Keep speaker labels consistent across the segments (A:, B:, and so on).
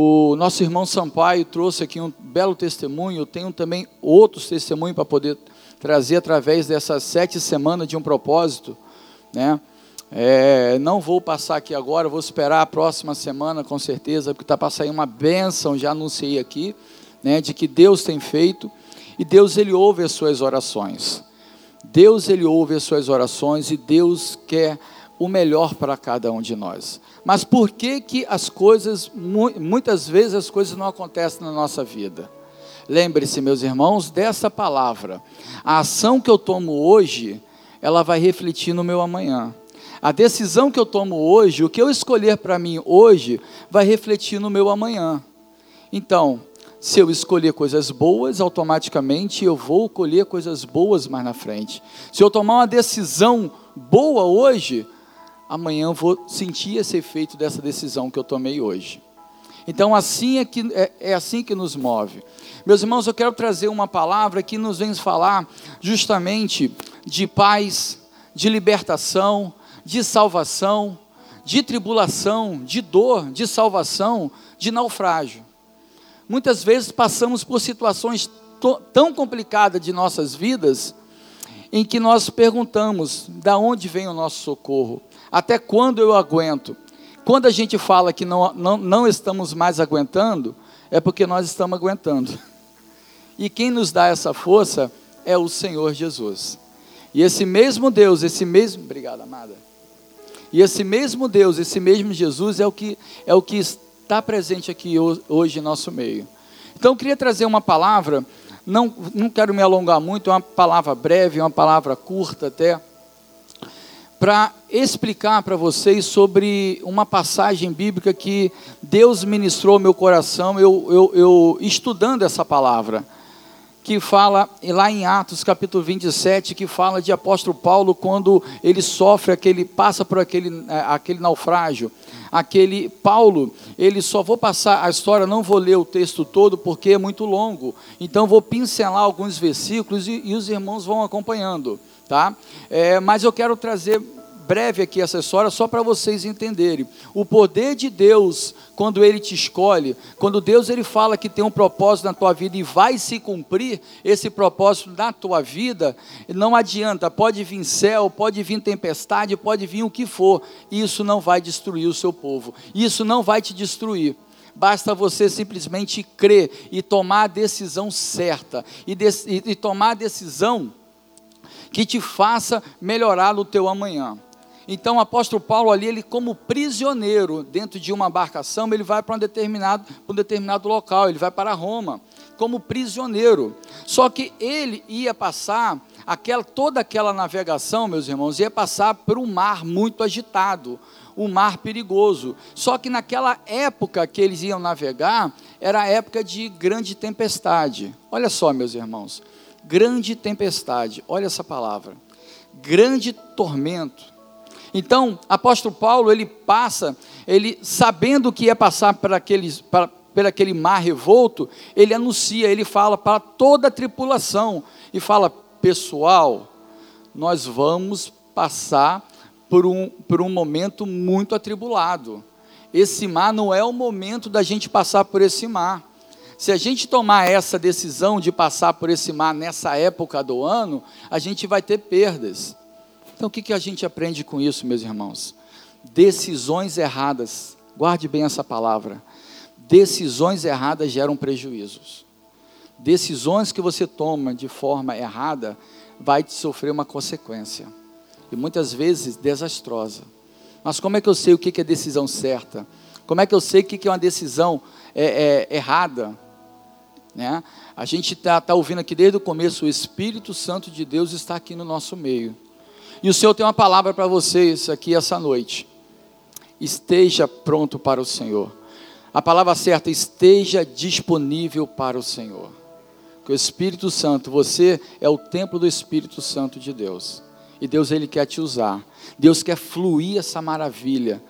A: O nosso irmão Sampaio trouxe aqui um belo testemunho, eu tenho também outros testemunhos para poder trazer através dessas sete semanas de um propósito, né? É, não vou passar aqui agora, vou esperar a próxima semana com certeza, porque está para sair uma bênção, já anunciei aqui, né, de que Deus tem feito, e Deus ele ouve as suas orações. Deus ele ouve as suas orações e Deus quer o melhor para cada um de nós. Mas por que que as coisas, muitas vezes as coisas não acontecem na nossa vida? Lembre-se, meus irmãos, dessa palavra. A ação que eu tomo hoje, ela vai refletir no meu amanhã. A decisão que eu tomo hoje, o que eu escolher para mim hoje, vai refletir no meu amanhã. Então, se eu escolher coisas boas, automaticamente eu vou colher coisas boas mais na frente. Se eu tomar uma decisão boa hoje, amanhã eu vou sentir esse efeito dessa decisão que eu tomei hoje. Então, assim é, que, é, é assim que nos move. Meus irmãos, eu quero trazer uma palavra que nos vem falar justamente de paz, de libertação, de salvação, de tribulação, de dor, de salvação, de naufrágio. Muitas vezes passamos por situações tão complicadas de nossas vidas, em que nós perguntamos: da onde vem o nosso socorro? Até quando eu aguento? Quando a gente fala que não, não, não estamos mais aguentando, é porque nós estamos aguentando. E quem nos dá essa força é o Senhor Jesus. E esse mesmo Deus, esse mesmo. Obrigado, amada. E esse mesmo Deus, esse mesmo Jesus é o que, é o que está presente aqui hoje em nosso meio. Então eu queria trazer uma palavra, não, não quero me alongar muito, é uma palavra breve, uma palavra curta até para explicar para vocês sobre uma passagem bíblica que Deus ministrou meu coração, eu, eu, eu, estudando essa palavra, que fala lá em Atos capítulo 27, que fala de apóstolo Paulo quando ele sofre aquele, passa por aquele, é, aquele naufrágio. Aquele Paulo, ele só vou passar a história, não vou ler o texto todo porque é muito longo. Então vou pincelar alguns versículos e, e os irmãos vão acompanhando tá? É, mas eu quero trazer breve aqui essa história só para vocês entenderem. O poder de Deus, quando Ele te escolhe, quando Deus ele fala que tem um propósito na tua vida e vai se cumprir esse propósito na tua vida, não adianta, pode vir céu, pode vir tempestade, pode vir o que for, isso não vai destruir o seu povo, isso não vai te destruir. Basta você simplesmente crer e tomar a decisão certa, e, de, e, e tomar a decisão que te faça melhorar no teu amanhã. Então o apóstolo Paulo ali, ele como prisioneiro dentro de uma embarcação, ele vai para um determinado, um determinado local, ele vai para Roma, como prisioneiro. Só que ele ia passar aquela, toda aquela navegação, meus irmãos, ia passar por um mar muito agitado, um mar perigoso. Só que naquela época que eles iam navegar, era a época de grande tempestade. Olha só, meus irmãos grande tempestade. Olha essa palavra. Grande tormento. Então, apóstolo Paulo, ele passa, ele sabendo que ia passar por, aqueles, para, por aquele mar revolto, ele anuncia, ele fala para toda a tripulação e fala: pessoal, nós vamos passar por um, por um momento muito atribulado. Esse mar não é o momento da gente passar por esse mar. Se a gente tomar essa decisão de passar por esse mar nessa época do ano, a gente vai ter perdas. Então o que, que a gente aprende com isso, meus irmãos? Decisões erradas, guarde bem essa palavra. Decisões erradas geram prejuízos. Decisões que você toma de forma errada vai te sofrer uma consequência. E muitas vezes desastrosa. Mas como é que eu sei o que é decisão certa? Como é que eu sei o que é uma decisão é, é, errada? Né? A gente está tá ouvindo aqui desde o começo, o Espírito Santo de Deus está aqui no nosso meio. E o Senhor tem uma palavra para vocês aqui essa noite. Esteja pronto para o Senhor. A palavra certa, esteja disponível para o Senhor. Que o Espírito Santo, você é o templo do Espírito Santo de Deus. E Deus ele quer te usar. Deus quer fluir essa maravilha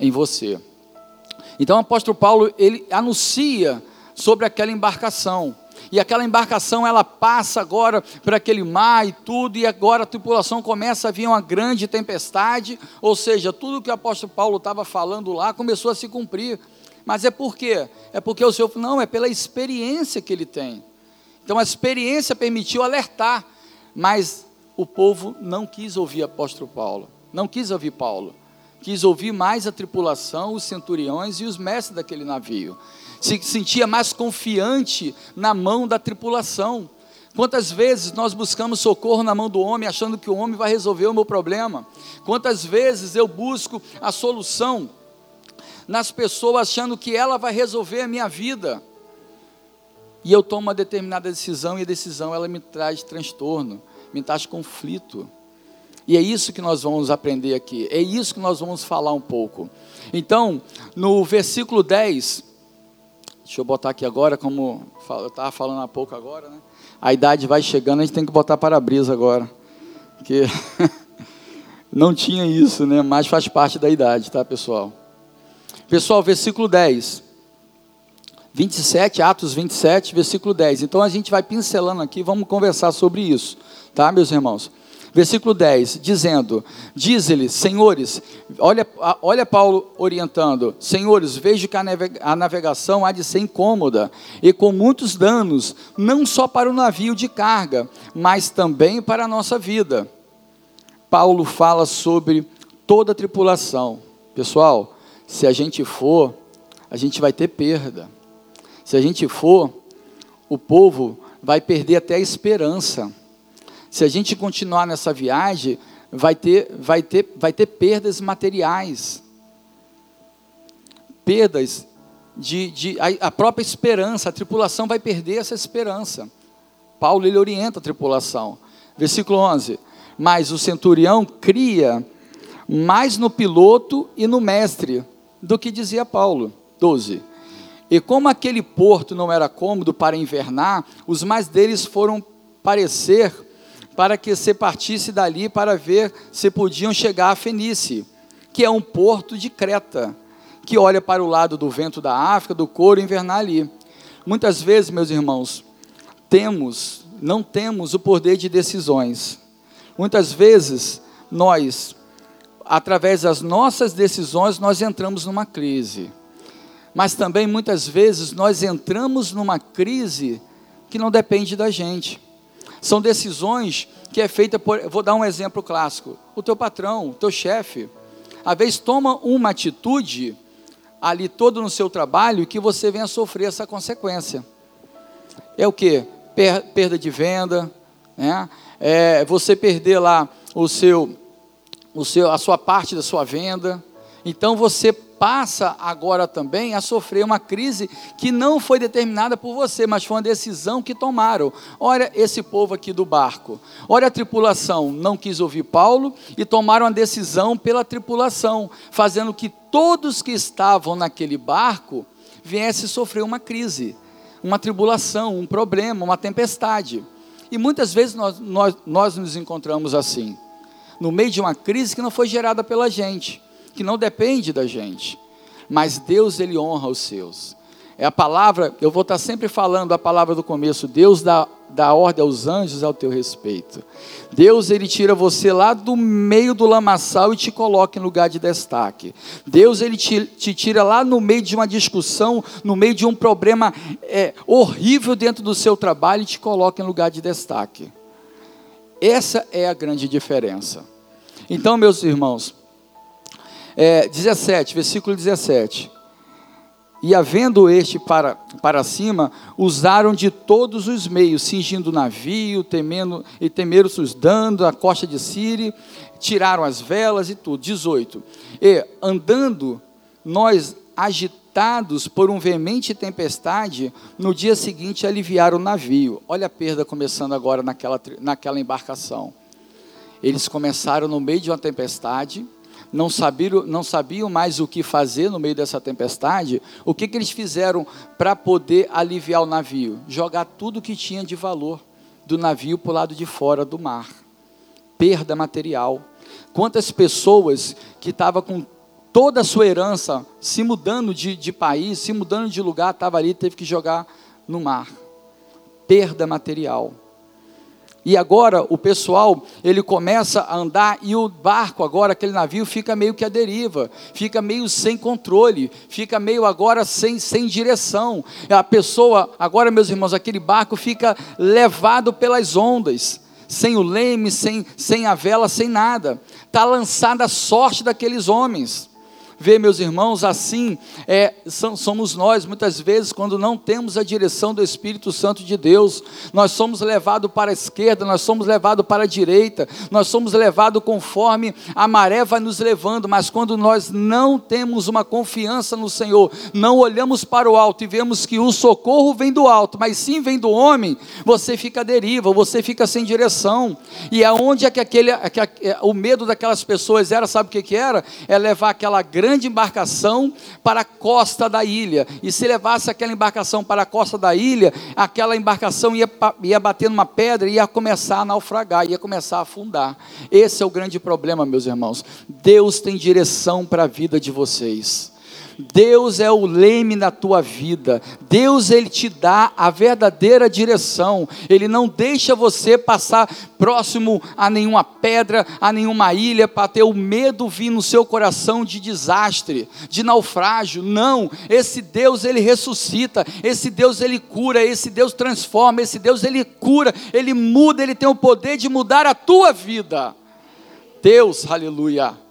A: em você. Então o apóstolo Paulo, ele anuncia sobre aquela embarcação. E aquela embarcação ela passa agora por aquele mar e tudo, e agora a tripulação começa a vir uma grande tempestade, ou seja, tudo que o apóstolo Paulo estava falando lá começou a se cumprir. Mas é por quê? É porque o Senhor, não, é pela experiência que ele tem. Então a experiência permitiu alertar, mas o povo não quis ouvir apóstolo Paulo, não quis ouvir Paulo, quis ouvir mais a tripulação, os centuriões e os mestres daquele navio. Se sentia mais confiante na mão da tripulação. Quantas vezes nós buscamos socorro na mão do homem, achando que o homem vai resolver o meu problema? Quantas vezes eu busco a solução nas pessoas, achando que ela vai resolver a minha vida? E eu tomo uma determinada decisão e a decisão ela me traz transtorno, me traz conflito. E é isso que nós vamos aprender aqui, é isso que nós vamos falar um pouco. Então, no versículo 10, deixa eu botar aqui agora, como eu estava falando há pouco agora, né? a idade vai chegando, a gente tem que botar para-brisa agora. Porque não tinha isso, né? Mas faz parte da idade, tá, pessoal? Pessoal, versículo 10. 27, Atos 27, versículo 10. Então a gente vai pincelando aqui, vamos conversar sobre isso, tá, meus irmãos? Versículo 10, dizendo: Diz-lhe, senhores, olha, olha Paulo orientando: Senhores, vejo que a navegação há de ser incômoda e com muitos danos, não só para o navio de carga, mas também para a nossa vida. Paulo fala sobre toda a tripulação. Pessoal, se a gente for, a gente vai ter perda. Se a gente for, o povo vai perder até a esperança se a gente continuar nessa viagem, vai ter, vai ter, vai ter perdas materiais, perdas de, de a, a própria esperança, a tripulação vai perder essa esperança. Paulo ele orienta a tripulação. Versículo 11: Mas o centurião cria mais no piloto e no mestre do que dizia Paulo. 12. E como aquele porto não era cômodo para invernar, os mais deles foram parecer para que se partisse dali para ver se podiam chegar a Fenície, que é um porto de Creta, que olha para o lado do vento da África, do couro invernal ali. Muitas vezes, meus irmãos, temos, não temos o poder de decisões. Muitas vezes nós, através das nossas decisões, nós entramos numa crise. Mas também muitas vezes nós entramos numa crise que não depende da gente. São decisões que é feita por, vou dar um exemplo clássico. O teu patrão, o teu chefe, às vezes toma uma atitude ali todo no seu trabalho que você venha sofrer essa consequência. É o que? Per, perda de venda, né? É você perder lá o seu, o seu, a sua parte da sua venda. Então você passa agora também a sofrer uma crise que não foi determinada por você, mas foi uma decisão que tomaram. Olha esse povo aqui do barco. Olha a tripulação, não quis ouvir Paulo e tomaram a decisão pela tripulação, fazendo que todos que estavam naquele barco viessem sofrer uma crise, uma tribulação, um problema, uma tempestade. E muitas vezes nós, nós, nós nos encontramos assim, no meio de uma crise que não foi gerada pela gente que não depende da gente. Mas Deus, Ele honra os seus. É a palavra, eu vou estar sempre falando a palavra do começo, Deus dá, dá ordem aos anjos ao teu respeito. Deus, Ele tira você lá do meio do lamaçal e te coloca em lugar de destaque. Deus, Ele te, te tira lá no meio de uma discussão, no meio de um problema é, horrível dentro do seu trabalho e te coloca em lugar de destaque. Essa é a grande diferença. Então, meus irmãos, é, 17, versículo 17. E havendo este para, para cima, usaram de todos os meios, cingindo o navio, temendo, e temeram-se os dando a costa de Siri, tiraram as velas e tudo. 18. E andando, nós agitados por um veemente tempestade, no dia seguinte aliviaram o navio. Olha a perda começando agora naquela, naquela embarcação. Eles começaram no meio de uma tempestade, não sabiam, não sabiam mais o que fazer no meio dessa tempestade, o que, que eles fizeram para poder aliviar o navio? Jogar tudo que tinha de valor do navio para o lado de fora do mar. Perda material. Quantas pessoas que estavam com toda a sua herança se mudando de, de país, se mudando de lugar, estava ali, teve que jogar no mar. Perda material. E agora o pessoal, ele começa a andar e o barco agora, aquele navio fica meio que à deriva, fica meio sem controle, fica meio agora sem, sem direção. A pessoa, agora meus irmãos, aquele barco fica levado pelas ondas, sem o leme, sem, sem a vela, sem nada. Está lançada a sorte daqueles homens. Vê, meus irmãos, assim é, somos nós, muitas vezes, quando não temos a direção do Espírito Santo de Deus, nós somos levados para a esquerda, nós somos levados para a direita, nós somos levados conforme a maré vai nos levando, mas quando nós não temos uma confiança no Senhor, não olhamos para o alto e vemos que o socorro vem do alto, mas sim vem do homem, você fica à deriva, você fica sem direção, e aonde é que aquele, que o medo daquelas pessoas era, sabe o que, que era? É levar aquela grande grande embarcação para a costa da ilha. E se levasse aquela embarcação para a costa da ilha, aquela embarcação ia, ia bater numa pedra e ia começar a naufragar, ia começar a afundar. Esse é o grande problema, meus irmãos. Deus tem direção para a vida de vocês. Deus é o leme na tua vida. Deus ele te dá a verdadeira direção. Ele não deixa você passar próximo a nenhuma pedra, a nenhuma ilha para ter o medo vir no seu coração de desastre, de naufrágio. Não, esse Deus ele ressuscita, esse Deus ele cura, esse Deus transforma, esse Deus ele cura, ele muda, ele tem o poder de mudar a tua vida. Deus, aleluia.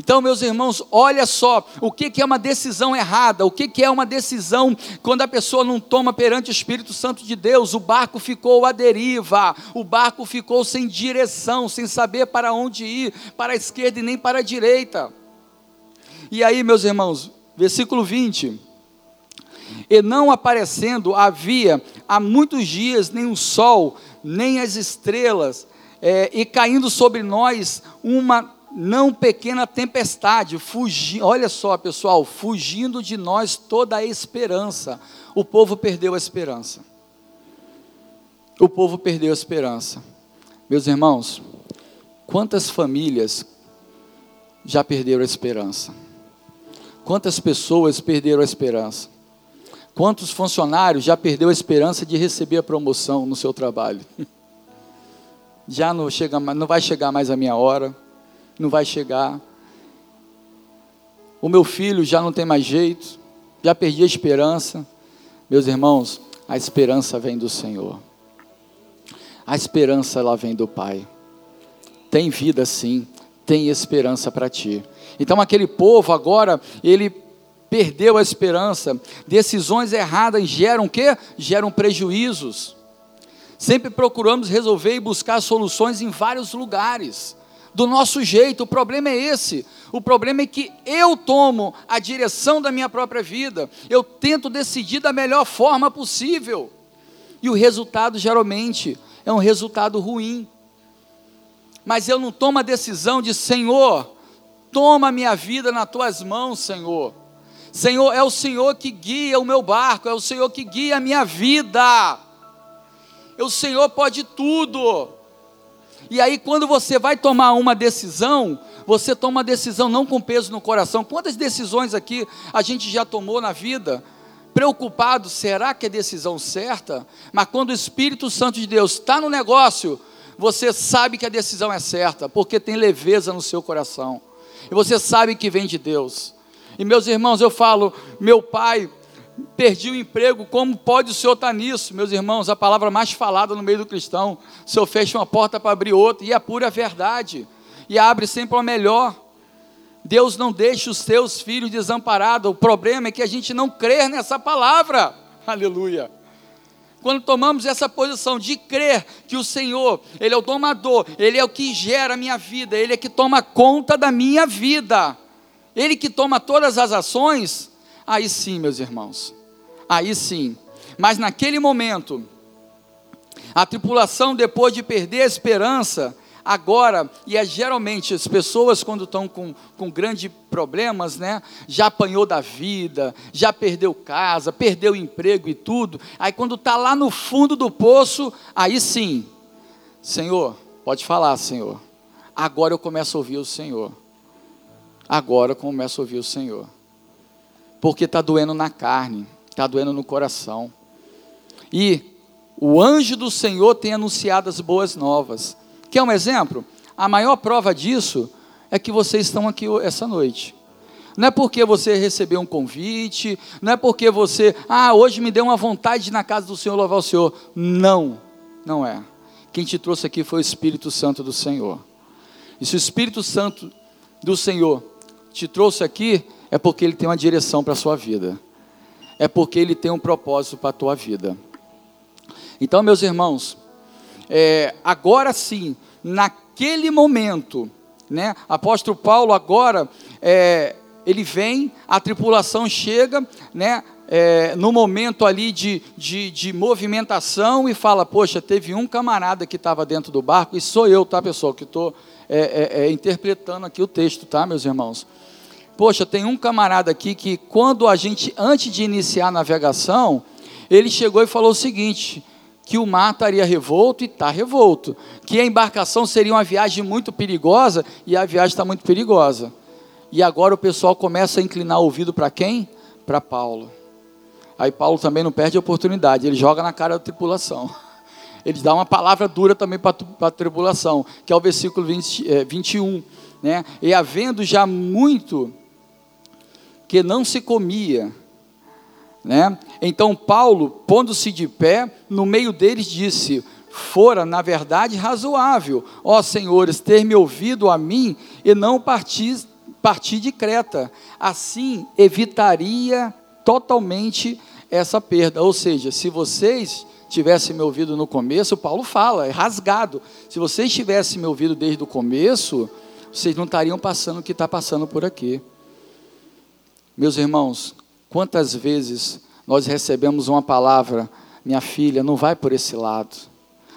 A: Então, meus irmãos, olha só o que, é uma decisão errada, o que, é uma decisão quando a pessoa não toma perante o Espírito Santo de Deus. O barco ficou à deriva, o barco ficou sem direção, sem saber para onde ir, para a esquerda e nem para a direita. E aí, meus irmãos, versículo 20: E não aparecendo havia há muitos dias nem o sol, nem as estrelas, é, e caindo sobre nós uma não pequena tempestade, fugindo, olha só pessoal, fugindo de nós toda a esperança. O povo perdeu a esperança. O povo perdeu a esperança. Meus irmãos, quantas famílias já perderam a esperança? Quantas pessoas perderam a esperança? Quantos funcionários já perdeu a esperança de receber a promoção no seu trabalho? Já não chega, não vai chegar mais a minha hora não vai chegar. O meu filho já não tem mais jeito, já perdi a esperança. Meus irmãos, a esperança vem do Senhor. A esperança ela vem do Pai. Tem vida sim, tem esperança para ti. Então aquele povo agora, ele perdeu a esperança. Decisões erradas geram o quê? Geram prejuízos. Sempre procuramos resolver e buscar soluções em vários lugares do nosso jeito. O problema é esse. O problema é que eu tomo a direção da minha própria vida. Eu tento decidir da melhor forma possível. E o resultado geralmente é um resultado ruim. Mas eu não tomo a decisão de Senhor, toma a minha vida nas tuas mãos, Senhor. Senhor, é o Senhor que guia o meu barco, é o Senhor que guia a minha vida. O Senhor pode tudo. E aí, quando você vai tomar uma decisão, você toma uma decisão não com peso no coração. Quantas decisões aqui a gente já tomou na vida? Preocupado, será que é decisão certa? Mas quando o Espírito Santo de Deus está no negócio, você sabe que a decisão é certa, porque tem leveza no seu coração. E você sabe que vem de Deus. E meus irmãos, eu falo, meu pai perdi o emprego, como pode o senhor estar nisso? Meus irmãos, a palavra mais falada no meio do cristão, o senhor fecha uma porta para abrir outra, e é pura verdade, e abre sempre uma melhor. Deus não deixa os seus filhos desamparados, o problema é que a gente não crê nessa palavra, aleluia. Quando tomamos essa posição de crer que o Senhor, Ele é o domador, Ele é o que gera a minha vida, Ele é que toma conta da minha vida, Ele que toma todas as ações, Aí sim, meus irmãos, aí sim. Mas naquele momento, a tripulação, depois de perder a esperança, agora, e é geralmente as pessoas quando estão com, com grandes problemas, né, já apanhou da vida, já perdeu casa, perdeu emprego e tudo, aí quando está lá no fundo do poço, aí sim, Senhor, pode falar, Senhor, agora eu começo a ouvir o Senhor, agora eu começo a ouvir o Senhor porque está doendo na carne, está doendo no coração. E o anjo do Senhor tem anunciado as boas novas. Quer um exemplo? A maior prova disso é que vocês estão aqui essa noite. Não é porque você recebeu um convite, não é porque você, ah, hoje me deu uma vontade de ir na casa do Senhor louvar o Senhor. Não, não é. Quem te trouxe aqui foi o Espírito Santo do Senhor. E se o Espírito Santo do Senhor te trouxe aqui, é porque ele tem uma direção para a sua vida. É porque ele tem um propósito para a tua vida. Então, meus irmãos, é, agora sim, naquele momento, né, apóstolo Paulo agora é, ele vem, a tripulação chega, né? É, no momento ali de, de, de, movimentação e fala: Poxa, teve um camarada que estava dentro do barco, e sou eu, tá, pessoal, que estou é, é, é, interpretando aqui o texto, tá, meus irmãos? Poxa, tem um camarada aqui que, quando a gente, antes de iniciar a navegação, ele chegou e falou o seguinte: que o mar estaria revolto e está revolto, que a embarcação seria uma viagem muito perigosa e a viagem está muito perigosa. E agora o pessoal começa a inclinar o ouvido para quem? Para Paulo. Aí Paulo também não perde a oportunidade, ele joga na cara da tripulação. Ele dá uma palavra dura também para a tripulação, que é o versículo 20, é, 21. Né? E havendo já muito que não se comia, né? Então Paulo, pondo-se de pé, no meio deles disse: Fora, na verdade, razoável, ó senhores, ter me ouvido a mim e não partir partir de Creta. Assim, evitaria totalmente essa perda. Ou seja, se vocês tivessem me ouvido no começo, Paulo fala, é rasgado. Se vocês tivessem me ouvido desde o começo, vocês não estariam passando o que está passando por aqui. Meus irmãos, quantas vezes nós recebemos uma palavra, minha filha, não vai por esse lado,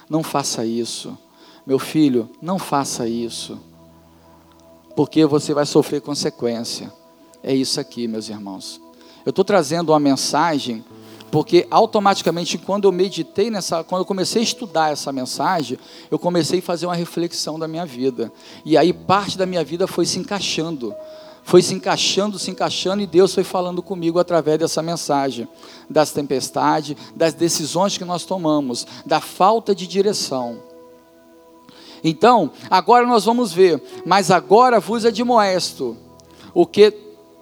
A: não faça isso. Meu filho, não faça isso porque você vai sofrer consequência. É isso aqui, meus irmãos. Eu estou trazendo uma mensagem porque automaticamente quando eu meditei nessa, quando eu comecei a estudar essa mensagem, eu comecei a fazer uma reflexão da minha vida. E aí parte da minha vida foi se encaixando, foi se encaixando, se encaixando e Deus foi falando comigo através dessa mensagem, das tempestades, das decisões que nós tomamos, da falta de direção. Então, agora nós vamos ver, mas agora vos admoesto, o que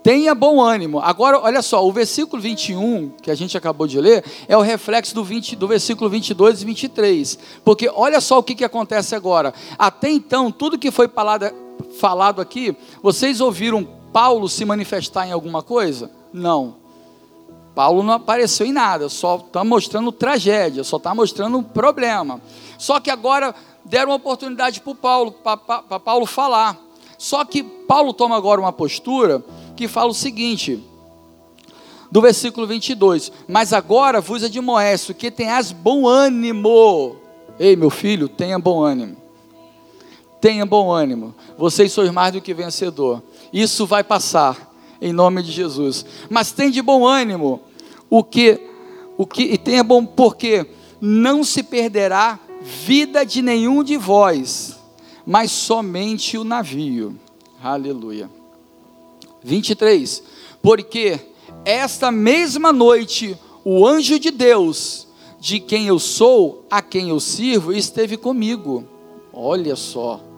A: tenha bom ânimo. Agora, olha só, o versículo 21, que a gente acabou de ler, é o reflexo do, 20, do versículo 22 e 23. Porque olha só o que, que acontece agora. Até então, tudo que foi falado, falado aqui, vocês ouviram Paulo se manifestar em alguma coisa? Não. Paulo não apareceu em nada, só está mostrando tragédia, só está mostrando problema. Só que agora deram oportunidade para Paulo, para Paulo falar. Só que Paulo toma agora uma postura que fala o seguinte, do versículo 22, mas agora vos admoesto que tenhas bom ânimo. Ei, meu filho, tenha bom ânimo. Tenha bom ânimo. Vocês sois mais do que vencedor. Isso vai passar em nome de Jesus. Mas tem de bom ânimo o que o que e tenha bom porque não se perderá vida de nenhum de vós, mas somente o navio. Aleluia. 23. Porque esta mesma noite o anjo de Deus, de quem eu sou, a quem eu sirvo, esteve comigo. Olha só.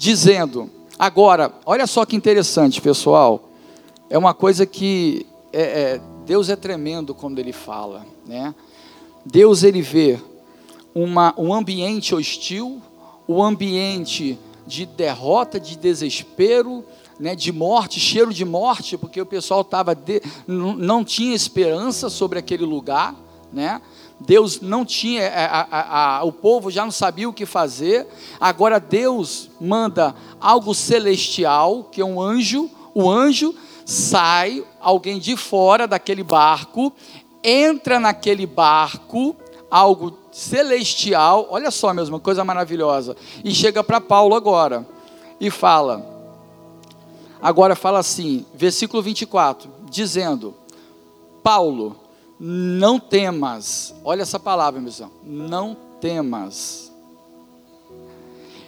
A: Dizendo, agora, olha só que interessante, pessoal. É uma coisa que é, é, Deus é tremendo quando Ele fala, né? Deus ele vê uma, um ambiente hostil, um ambiente de derrota, de desespero, né, de morte, cheiro de morte, porque o pessoal tava de, não tinha esperança sobre aquele lugar, né? Deus não tinha, a, a, a, o povo já não sabia o que fazer. Agora Deus manda algo celestial, que é um anjo. O anjo sai, alguém de fora daquele barco, entra naquele barco, algo celestial, olha só mesmo, coisa maravilhosa. E chega para Paulo agora e fala, agora fala assim, versículo 24, dizendo: Paulo, não temas, olha essa palavra, meu irmão, não temas.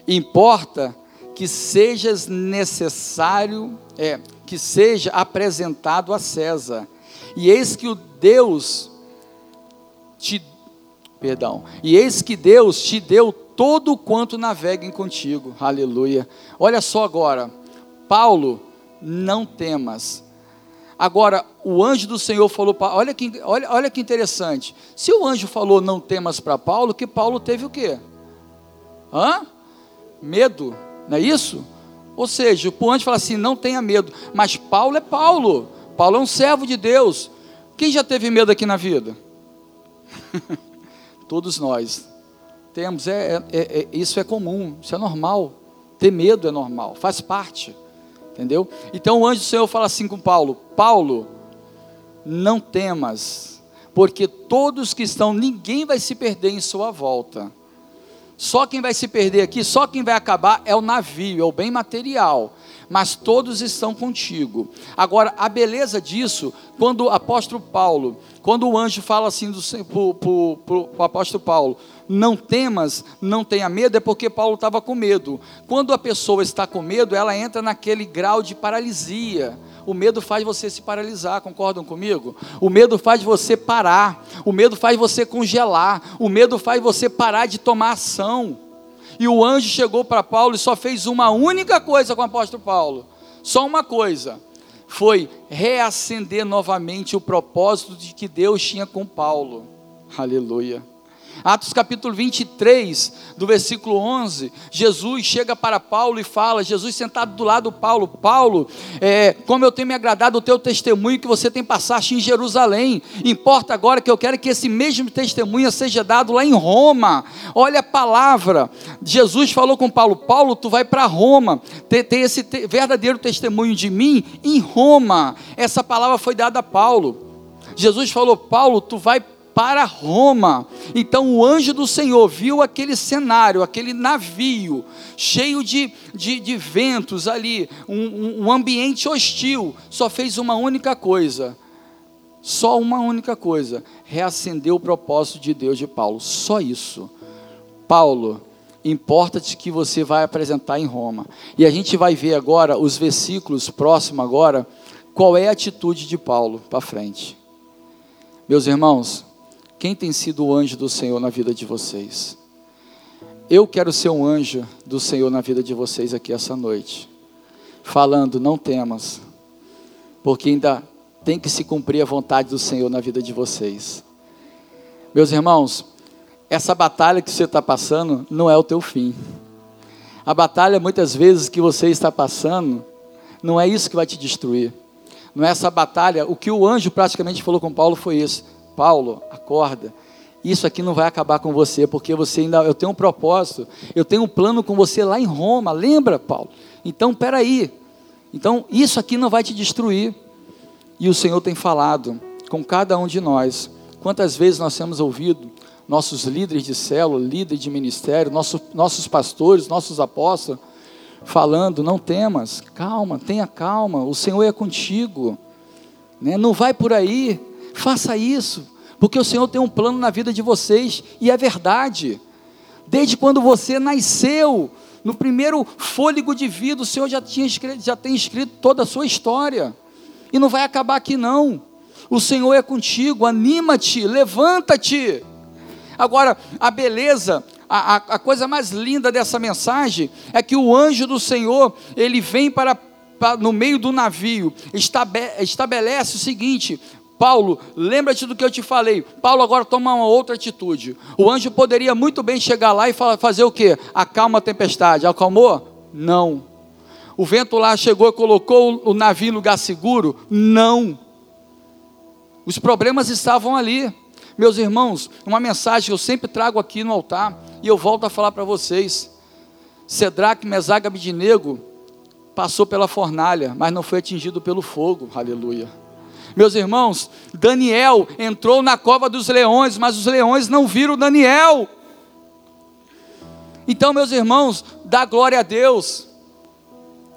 A: Importa que sejas necessário, é, que seja apresentado a César. E eis que o Deus te Perdão. E eis que Deus te deu todo quanto naveguem contigo. Aleluia. Olha só agora. Paulo, não temas. Agora, o anjo do Senhor falou para. Olha que, olha, olha que interessante. Se o anjo falou não temas para Paulo, que Paulo teve o quê? Hã? Medo, não é isso? Ou seja, o anjo fala assim: não tenha medo. Mas Paulo é Paulo. Paulo é um servo de Deus. Quem já teve medo aqui na vida? Todos nós temos. É, é, é, isso é comum, isso é normal. Ter medo é normal, faz parte. Entendeu? Então o anjo do Senhor fala assim com Paulo: Paulo, não temas, porque todos que estão, ninguém vai se perder em sua volta. Só quem vai se perder aqui, só quem vai acabar é o navio, é o bem material. Mas todos estão contigo. Agora, a beleza disso, quando o apóstolo Paulo, quando o anjo fala assim para o apóstolo Paulo, não temas, não tenha medo, é porque Paulo estava com medo. Quando a pessoa está com medo, ela entra naquele grau de paralisia. O medo faz você se paralisar, concordam comigo? O medo faz você parar, o medo faz você congelar, o medo faz você parar de tomar ação. E o anjo chegou para Paulo e só fez uma única coisa com o apóstolo Paulo: só uma coisa. Foi reacender novamente o propósito de que Deus tinha com Paulo. Aleluia. Atos capítulo 23, do versículo 11, Jesus chega para Paulo e fala, Jesus sentado do lado do Paulo, Paulo, é, como eu tenho me agradado o teu testemunho que você tem passado em Jerusalém, importa agora que eu quero que esse mesmo testemunho seja dado lá em Roma, olha a palavra, Jesus falou com Paulo, Paulo, tu vai para Roma, ter, ter esse verdadeiro testemunho de mim em Roma, essa palavra foi dada a Paulo, Jesus falou, Paulo, tu vai para Roma. Então o anjo do Senhor viu aquele cenário, aquele navio, cheio de, de, de ventos ali, um, um ambiente hostil. Só fez uma única coisa. Só uma única coisa: reacendeu o propósito de Deus de Paulo. Só isso. Paulo, importa-te que você vai apresentar em Roma. E a gente vai ver agora os versículos próximos agora, qual é a atitude de Paulo para frente. Meus irmãos, quem tem sido o anjo do Senhor na vida de vocês? Eu quero ser um anjo do Senhor na vida de vocês aqui essa noite, falando: não temas, porque ainda tem que se cumprir a vontade do Senhor na vida de vocês. Meus irmãos, essa batalha que você está passando não é o teu fim. A batalha, muitas vezes, que você está passando, não é isso que vai te destruir. Não é essa batalha. O que o anjo praticamente falou com Paulo foi isso: Paulo, acorda. Isso aqui não vai acabar com você, porque você ainda, eu tenho um propósito, eu tenho um plano com você lá em Roma. Lembra, Paulo? Então, peraí. Então, isso aqui não vai te destruir. E o Senhor tem falado com cada um de nós. Quantas vezes nós temos ouvido nossos líderes de célula, líderes de ministério, nossos, nossos pastores, nossos apóstolos, falando: não temas, calma, tenha calma, o Senhor é contigo. Né? Não vai por aí, Faça isso, porque o Senhor tem um plano na vida de vocês e é verdade. Desde quando você nasceu, no primeiro fôlego de vida, o Senhor já, tinha escrito, já tem escrito toda a sua história. E não vai acabar aqui não. O Senhor é contigo, anima-te, levanta-te. Agora, a beleza, a, a, a, coisa mais linda dessa mensagem é que o anjo do Senhor, ele vem para, para no meio do navio, estabelece o seguinte: Paulo, lembra-te do que eu te falei. Paulo agora toma uma outra atitude. O anjo poderia muito bem chegar lá e fazer o que? Acalma a tempestade. Acalmou? Não. O vento lá chegou e colocou o navio em lugar seguro? Não. Os problemas estavam ali. Meus irmãos, uma mensagem que eu sempre trago aqui no altar, e eu volto a falar para vocês. Cedraque, Mesaga, Abidinego passou pela fornalha, mas não foi atingido pelo fogo. Aleluia. Meus irmãos, Daniel entrou na cova dos leões, mas os leões não viram Daniel. Então, meus irmãos, dá glória a Deus.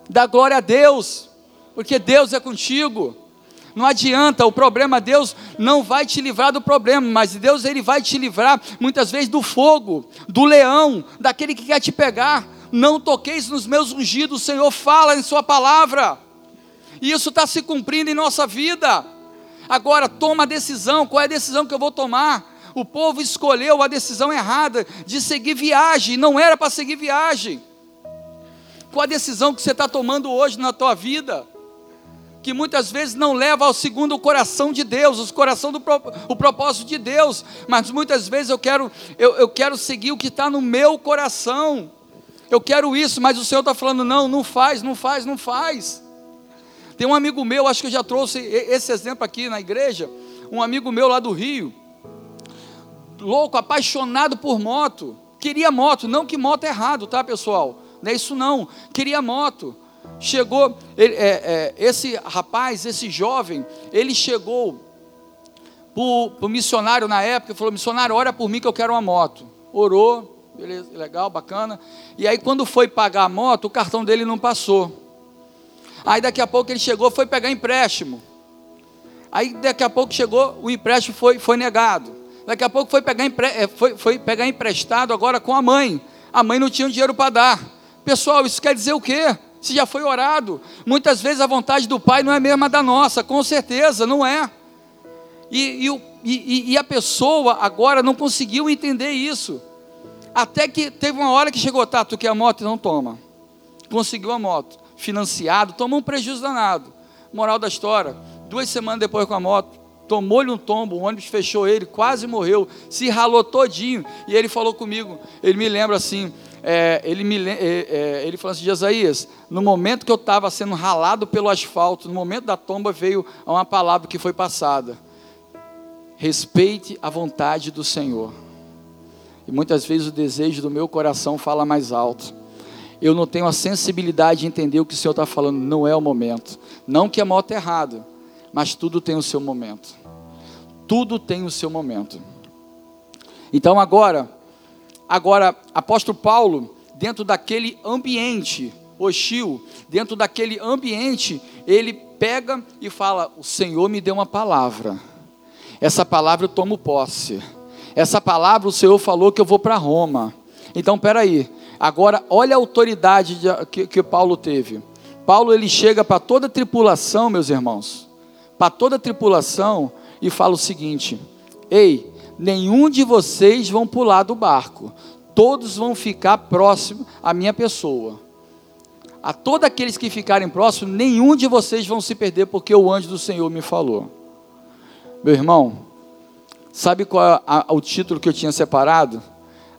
A: Dá glória a Deus, porque Deus é contigo. Não adianta, o problema Deus não vai te livrar do problema, mas Deus ele vai te livrar muitas vezes do fogo, do leão, daquele que quer te pegar. Não toqueis nos meus ungidos, o Senhor fala em sua palavra. E isso está se cumprindo em nossa vida. Agora, toma a decisão. Qual é a decisão que eu vou tomar? O povo escolheu a decisão errada de seguir viagem, não era para seguir viagem. Qual a decisão que você está tomando hoje na tua vida? Que muitas vezes não leva ao segundo coração de Deus, o coração do o propósito de Deus, mas muitas vezes eu quero, eu, eu quero seguir o que está no meu coração. Eu quero isso, mas o Senhor está falando, não, não faz, não faz, não faz. Tem um amigo meu, acho que eu já trouxe esse exemplo aqui na igreja, um amigo meu lá do Rio, louco, apaixonado por moto, queria moto, não que moto é errado, tá pessoal? Não é isso não, queria moto. Chegou, ele, é, é, esse rapaz, esse jovem, ele chegou para o missionário na época e falou: Missionário, ora por mim que eu quero uma moto. Orou, beleza, legal, bacana. E aí, quando foi pagar a moto, o cartão dele não passou. Aí, daqui a pouco, ele chegou, foi pegar empréstimo. Aí, daqui a pouco, chegou, o empréstimo foi, foi negado. Daqui a pouco, foi pegar, empre, é, foi, foi pegar emprestado agora com a mãe. A mãe não tinha dinheiro para dar. Pessoal, isso quer dizer o quê? Se já foi orado. Muitas vezes a vontade do Pai não é a mesma da nossa, com certeza, não é. E, e, e, e a pessoa agora não conseguiu entender isso. Até que teve uma hora que chegou, tá, tu quer a moto? Não toma. Conseguiu a moto, financiado, tomou um prejuízo danado. Moral da história, duas semanas depois com a moto, tomou-lhe um tombo, o ônibus fechou ele, quase morreu, se ralou todinho. E ele falou comigo, ele me lembra assim, é, ele, me, é, é, ele falou assim, Jesaías, no momento que eu estava sendo ralado pelo asfalto, no momento da tomba veio uma palavra que foi passada. Respeite a vontade do Senhor. E muitas vezes o desejo do meu coração fala mais alto. Eu não tenho a sensibilidade de entender o que o Senhor está falando, não é o momento. Não que a moto é errado, mas tudo tem o seu momento. Tudo tem o seu momento. Então agora, Agora, apóstolo Paulo, dentro daquele ambiente hostil, dentro daquele ambiente, ele pega e fala: O Senhor me deu uma palavra. Essa palavra eu tomo posse. Essa palavra o Senhor falou que eu vou para Roma. Então, peraí. Agora, olha a autoridade que, que Paulo teve. Paulo ele chega para toda a tripulação, meus irmãos, para toda a tripulação e fala o seguinte: Ei, nenhum de vocês vão pular do barco, todos vão ficar próximo à minha pessoa. A todos aqueles que ficarem próximos, nenhum de vocês vão se perder, porque o anjo do Senhor me falou. Meu irmão, sabe qual é o título que eu tinha separado?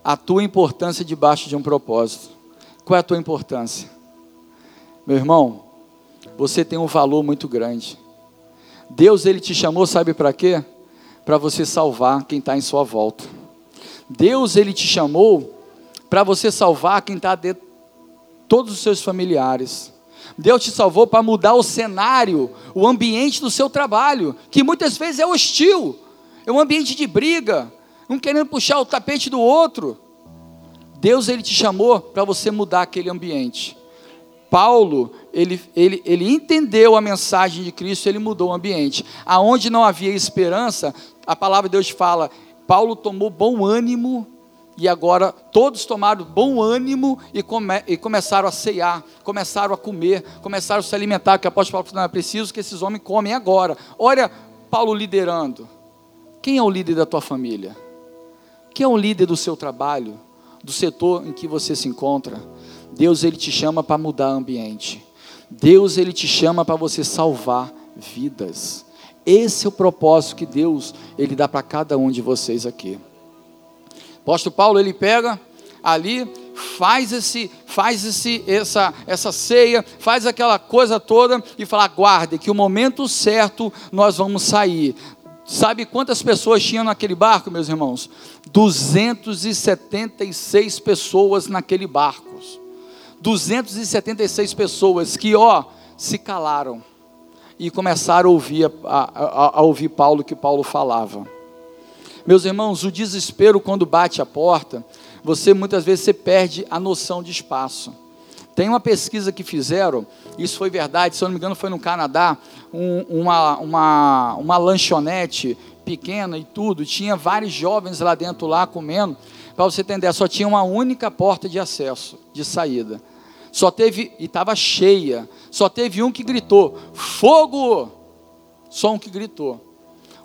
A: A tua importância debaixo de um propósito. Qual é a tua importância? Meu irmão, você tem um valor muito grande. Deus, Ele te chamou, sabe para quê? para você salvar quem está em sua volta. Deus, Ele te chamou para você salvar quem está dentro, todos os seus familiares. Deus te salvou para mudar o cenário, o ambiente do seu trabalho, que muitas vezes é hostil, é um ambiente de briga, um querendo puxar o tapete do outro. Deus ele te chamou para você mudar aquele ambiente. Paulo, ele, ele, ele entendeu a mensagem de Cristo, ele mudou o ambiente. Aonde não havia esperança, a palavra de Deus fala: Paulo tomou bom ânimo, e agora todos tomaram bom ânimo e, come, e começaram a ceiar, começaram a comer, começaram a se alimentar, que o apóstolo Paulo falou: não é preciso que esses homens comem agora. Olha, Paulo liderando. Quem é o líder da tua família? Quem é o líder do seu trabalho, do setor em que você se encontra? Deus ele te chama para mudar ambiente. Deus ele te chama para você salvar vidas. Esse é o propósito que Deus ele dá para cada um de vocês aqui. Apóstolo Paulo ele pega ali, faz esse, faz esse, essa, essa ceia, faz aquela coisa toda e fala: aguarde que o momento certo nós vamos sair. Sabe quantas pessoas tinham naquele barco, meus irmãos? 276 pessoas naquele barco. 276 pessoas que, ó, se calaram e começaram a ouvir, a, a, a ouvir Paulo que Paulo falava. Meus irmãos, o desespero quando bate a porta, você muitas vezes você perde a noção de espaço. Tem uma pesquisa que fizeram, isso foi verdade, se eu não me engano foi no Canadá, um, uma, uma, uma lanchonete pequena e tudo, tinha vários jovens lá dentro lá comendo, para você entender, só tinha uma única porta de acesso, de saída. Só teve, e estava cheia, só teve um que gritou: fogo! Só um que gritou.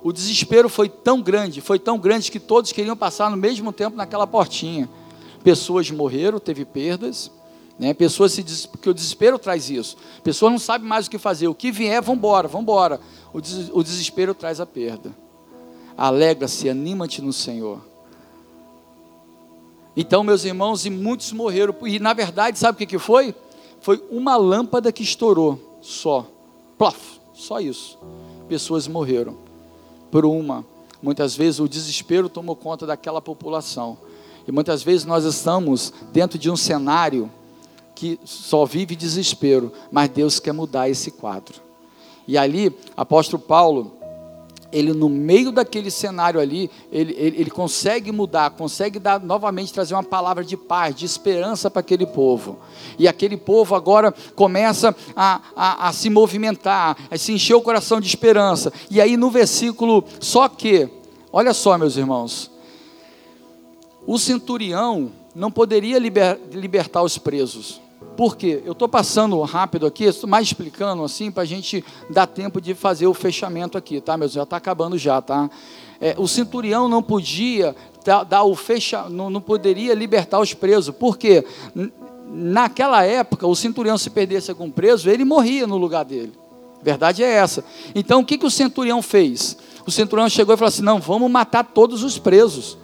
A: O desespero foi tão grande, foi tão grande que todos queriam passar no mesmo tempo naquela portinha. Pessoas morreram, teve perdas, né? Pessoas se des... porque o desespero traz isso. Pessoas não sabem mais o que fazer. O que vier, vamos embora, vamos embora. O, des... o desespero traz a perda. Alegra-se, anima-te no Senhor. Então, meus irmãos, e muitos morreram. E na verdade, sabe o que, que foi? Foi uma lâmpada que estourou, só. Plof, só isso. Pessoas morreram por uma. Muitas vezes o desespero tomou conta daquela população. E muitas vezes nós estamos dentro de um cenário que só vive desespero, mas Deus quer mudar esse quadro. E ali, apóstolo Paulo, ele no meio daquele cenário ali, ele, ele, ele, consegue mudar, consegue dar novamente trazer uma palavra de paz, de esperança para aquele povo. E aquele povo agora começa a, a, a se movimentar, a se encher o coração de esperança. E aí no versículo, só que, olha só, meus irmãos, o centurião não poderia liber, libertar os presos. Por quê? Eu estou passando rápido aqui, estou mais explicando assim, para a gente dar tempo de fazer o fechamento aqui, tá, meus? Já está acabando já, tá? É, o centurião não podia dar, o fecha, não, não poderia libertar os presos. Por quê? Naquela época, o centurião se perdesse algum preso, ele morria no lugar dele. Verdade é essa. Então, o que, que o centurião fez? O centurião chegou e falou assim: não, vamos matar todos os presos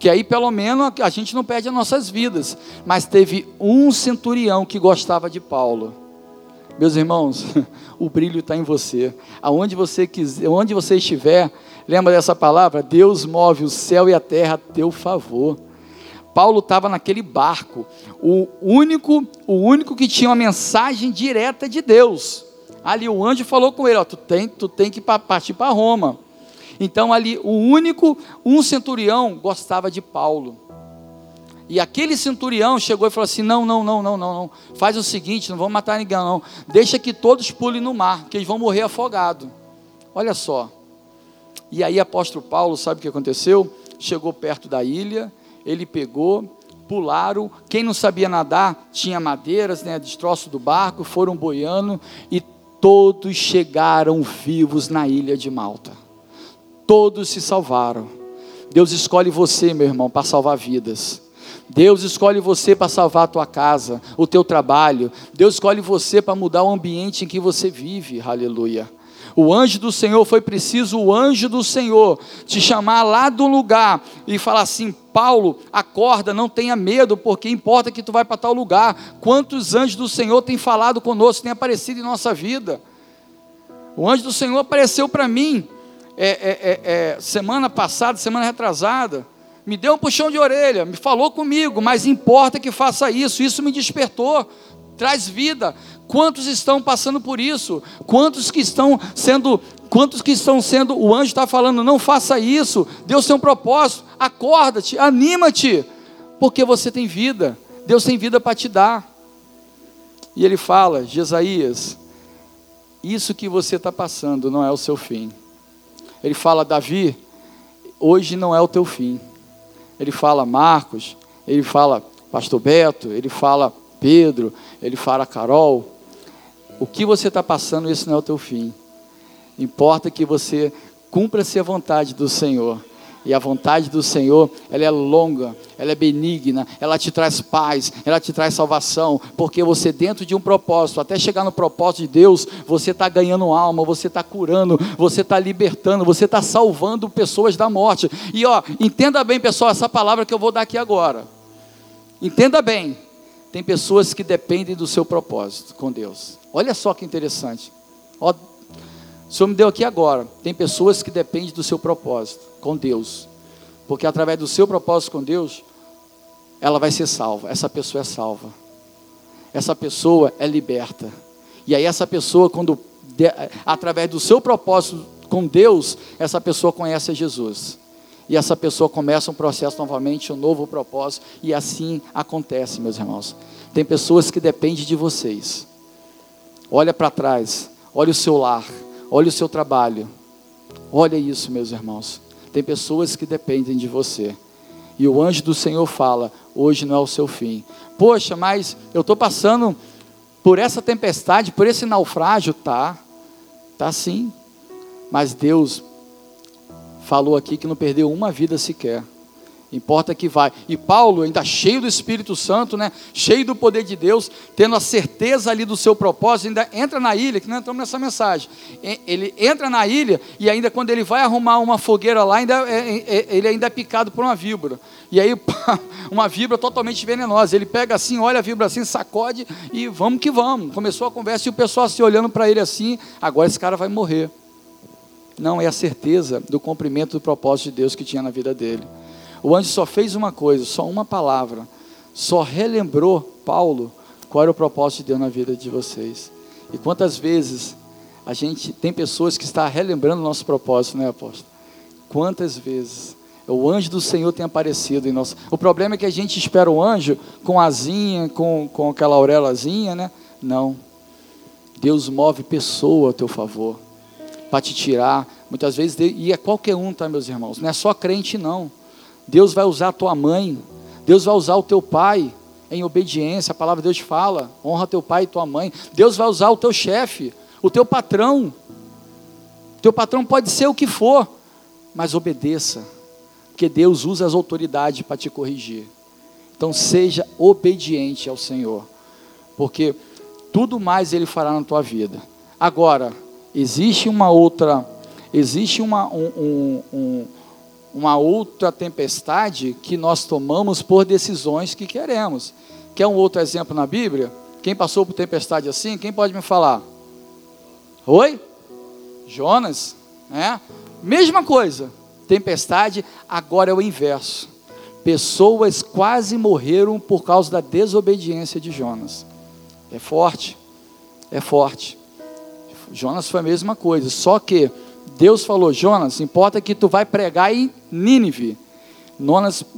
A: que aí pelo menos a gente não perde as nossas vidas. Mas teve um centurião que gostava de Paulo. Meus irmãos, o brilho está em você. Aonde você quiser, onde você estiver, lembra dessa palavra? Deus move o céu e a terra a teu favor. Paulo estava naquele barco, o único, o único que tinha uma mensagem direta de Deus. Ali o anjo falou com ele: ó, tu tem, tu tem que partir para Roma. Então ali o único, um centurião gostava de Paulo. E aquele centurião chegou e falou assim: não, não, não, não, não, não. Faz o seguinte, não vamos matar ninguém, não. Deixa que todos pulem no mar, que eles vão morrer afogados. Olha só. E aí, apóstolo Paulo, sabe o que aconteceu? Chegou perto da ilha, ele pegou, pularam. Quem não sabia nadar tinha madeiras, né, destroço do barco, foram boiando e todos chegaram vivos na ilha de Malta todos se salvaram. Deus escolhe você, meu irmão, para salvar vidas. Deus escolhe você para salvar a tua casa, o teu trabalho. Deus escolhe você para mudar o ambiente em que você vive. Aleluia. O anjo do Senhor foi preciso o anjo do Senhor te chamar lá do lugar e falar assim: Paulo, acorda, não tenha medo, porque importa que tu vai para tal lugar. Quantos anjos do Senhor têm falado conosco, têm aparecido em nossa vida? O anjo do Senhor apareceu para mim é, é, é, é, semana passada, semana retrasada, me deu um puxão de orelha, me falou comigo, mas importa que faça isso, isso me despertou, traz vida. Quantos estão passando por isso? Quantos que estão sendo, quantos que estão sendo, o anjo está falando, não faça isso, Deus tem um propósito, acorda-te, anima-te, porque você tem vida, Deus tem vida para te dar. E ele fala, Jesaías, isso que você está passando não é o seu fim. Ele fala, Davi, hoje não é o teu fim. Ele fala, Marcos, ele fala, Pastor Beto, ele fala, Pedro, ele fala, Carol. O que você está passando, esse não é o teu fim. Importa que você cumpra-se a vontade do Senhor. E a vontade do Senhor, ela é longa, ela é benigna, ela te traz paz, ela te traz salvação, porque você dentro de um propósito, até chegar no propósito de Deus, você está ganhando alma, você está curando, você está libertando, você está salvando pessoas da morte. E ó, entenda bem, pessoal, essa palavra que eu vou dar aqui agora. Entenda bem, tem pessoas que dependem do seu propósito com Deus. Olha só que interessante. Ó, o Senhor me deu aqui agora. Tem pessoas que dependem do seu propósito com Deus. Porque através do seu propósito com Deus, ela vai ser salva. Essa pessoa é salva. Essa pessoa é liberta. E aí essa pessoa, quando através do seu propósito com Deus, essa pessoa conhece Jesus. E essa pessoa começa um processo novamente, um novo propósito, e assim acontece, meus irmãos. Tem pessoas que dependem de vocês. Olha para trás, olha o seu lar Olhe o seu trabalho. Olha isso, meus irmãos. Tem pessoas que dependem de você. E o anjo do Senhor fala: hoje não é o seu fim. Poxa, mas eu estou passando por essa tempestade, por esse naufrágio, tá? Tá sim. Mas Deus falou aqui que não perdeu uma vida sequer. Importa que vai. E Paulo, ainda cheio do Espírito Santo, né? cheio do poder de Deus, tendo a certeza ali do seu propósito, ainda entra na ilha, que nós entramos nessa mensagem. Ele entra na ilha e ainda quando ele vai arrumar uma fogueira lá, ainda é, é, é ele ainda é picado por uma víbora. E aí, uma víbora totalmente venenosa. Ele pega assim, olha a víbora assim, sacode e vamos que vamos. Começou a conversa e o pessoal se olhando para ele assim, agora esse cara vai morrer. Não, é a certeza do cumprimento do propósito de Deus que tinha na vida dele. O anjo só fez uma coisa, só uma palavra, só relembrou Paulo qual era o propósito de Deus na vida de vocês. E quantas vezes a gente tem pessoas que estão relembrando o nosso propósito, né, apóstolo? Quantas vezes o anjo do Senhor tem aparecido em nós? O problema é que a gente espera o anjo com asinha, com, com aquela aurelazinha, né? Não. Deus move pessoa a teu favor para te tirar. Muitas vezes, e é qualquer um, tá, meus irmãos? Não é só crente, não. Deus vai usar a tua mãe, Deus vai usar o teu pai em obediência, a palavra de Deus fala, honra teu pai e tua mãe. Deus vai usar o teu chefe, o teu patrão. Teu patrão pode ser o que for, mas obedeça, porque Deus usa as autoridades para te corrigir. Então seja obediente ao Senhor, porque tudo mais Ele fará na tua vida. Agora, existe uma outra, existe uma, um, um, um uma outra tempestade que nós tomamos por decisões que queremos. Quer um outro exemplo na Bíblia? Quem passou por tempestade assim? Quem pode me falar? Oi? Jonas, né? Mesma coisa. Tempestade, agora é o inverso. Pessoas quase morreram por causa da desobediência de Jonas. É forte. É forte. Jonas foi a mesma coisa, só que Deus falou: Jonas, importa que tu vai pregar em Nínive.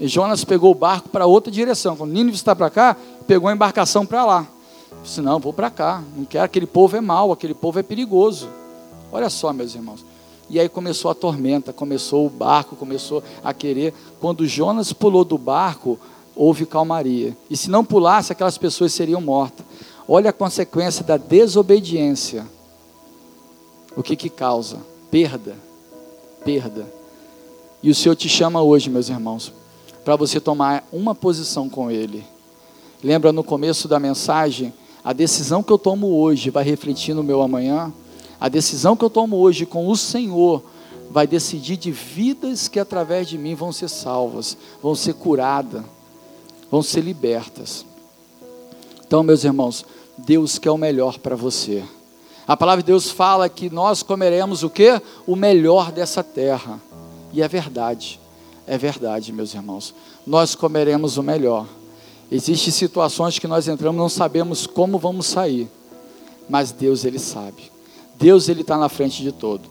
A: Jonas, pegou o barco para outra direção. Quando Nínive está para cá, pegou a embarcação para lá. Disse: Não, vou para cá. Não quero. Aquele povo é mau, aquele povo é perigoso. Olha só, meus irmãos. E aí começou a tormenta, começou o barco, começou a querer. Quando Jonas pulou do barco, houve calmaria. E se não pulasse, aquelas pessoas seriam mortas. Olha a consequência da desobediência. O que que causa? Perda, perda. E o Senhor te chama hoje, meus irmãos, para você tomar uma posição com Ele. Lembra no começo da mensagem? A decisão que eu tomo hoje vai refletir no meu amanhã. A decisão que eu tomo hoje com o Senhor vai decidir de vidas que através de mim vão ser salvas, vão ser curadas, vão ser libertas. Então, meus irmãos, Deus quer o melhor para você. A palavra de Deus fala que nós comeremos o que? O melhor dessa terra. E é verdade. É verdade, meus irmãos. Nós comeremos o melhor. Existem situações que nós entramos não sabemos como vamos sair. Mas Deus, Ele sabe. Deus, Ele está na frente de todo.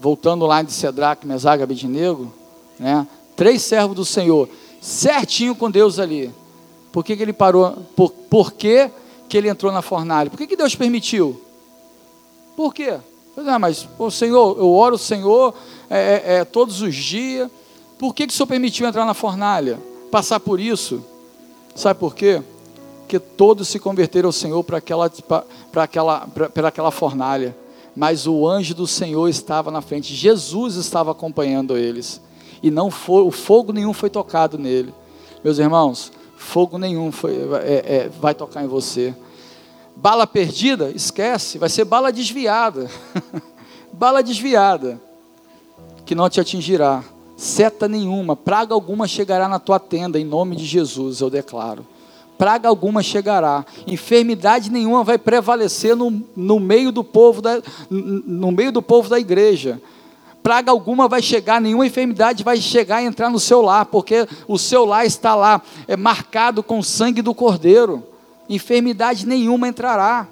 A: Voltando lá de Cedraque, Mesaga, Abidinego, né? Três servos do Senhor, certinho com Deus ali. Por que, que ele parou? Por, por que ele entrou na fornalha? Por que, que Deus permitiu? Por quê? Ah, mas, o Senhor, eu oro o Senhor é, é, é, todos os dias. Por que, que o Senhor permitiu entrar na fornalha? Passar por isso? Sabe por quê? Porque todos se converteram ao Senhor para aquela, para aquela, para aquela fornalha. Mas o anjo do Senhor estava na frente. Jesus estava acompanhando eles. E não foi, o fogo nenhum foi tocado nele. Meus irmãos, fogo nenhum foi, é, é, vai tocar em você. Bala perdida, esquece, vai ser bala desviada. bala desviada, que não te atingirá. Seta nenhuma, praga alguma chegará na tua tenda, em nome de Jesus, eu declaro. Praga alguma chegará, enfermidade nenhuma vai prevalecer no, no meio do povo da, no meio do povo da igreja praga alguma vai chegar, nenhuma enfermidade vai chegar e entrar no seu lar, porque o seu lar está lá, é marcado com o sangue do Cordeiro. Enfermidade nenhuma entrará.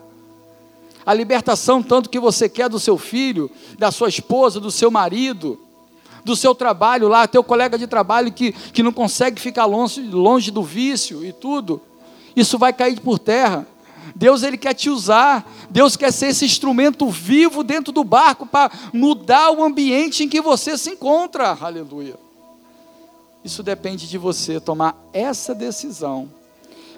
A: A libertação, tanto que você quer do seu filho, da sua esposa, do seu marido, do seu trabalho lá, teu colega de trabalho que, que não consegue ficar longe, longe do vício e tudo, isso vai cair por terra. Deus ele quer te usar. Deus quer ser esse instrumento vivo dentro do barco para mudar o ambiente em que você se encontra. Aleluia. Isso depende de você tomar essa decisão.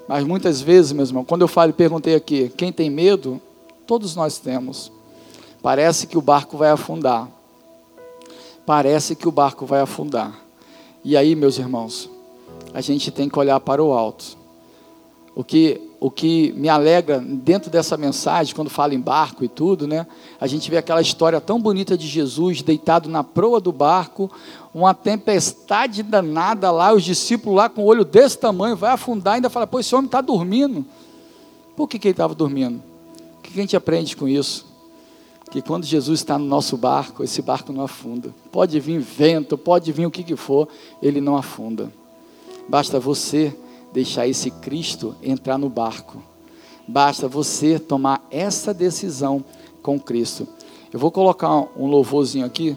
A: Mas muitas vezes, meu irmão, quando eu falo, perguntei aqui, quem tem medo? Todos nós temos. Parece que o barco vai afundar. parece que o barco vai afundar. E aí, meus irmãos, a gente tem que olhar para o alto. O que, o que me alegra dentro dessa mensagem, quando fala em barco e tudo, né? A gente vê aquela história tão bonita de Jesus deitado na proa do barco, uma tempestade danada lá, os discípulos lá com o olho desse tamanho, vai afundar, ainda fala, pô, esse homem está dormindo. Por que, que ele estava dormindo? O que, que a gente aprende com isso? que quando Jesus está no nosso barco, esse barco não afunda. Pode vir vento, pode vir o que, que for, ele não afunda. Basta você deixar esse Cristo entrar no barco. Basta você tomar essa decisão com Cristo. Eu vou colocar um louvorzinho aqui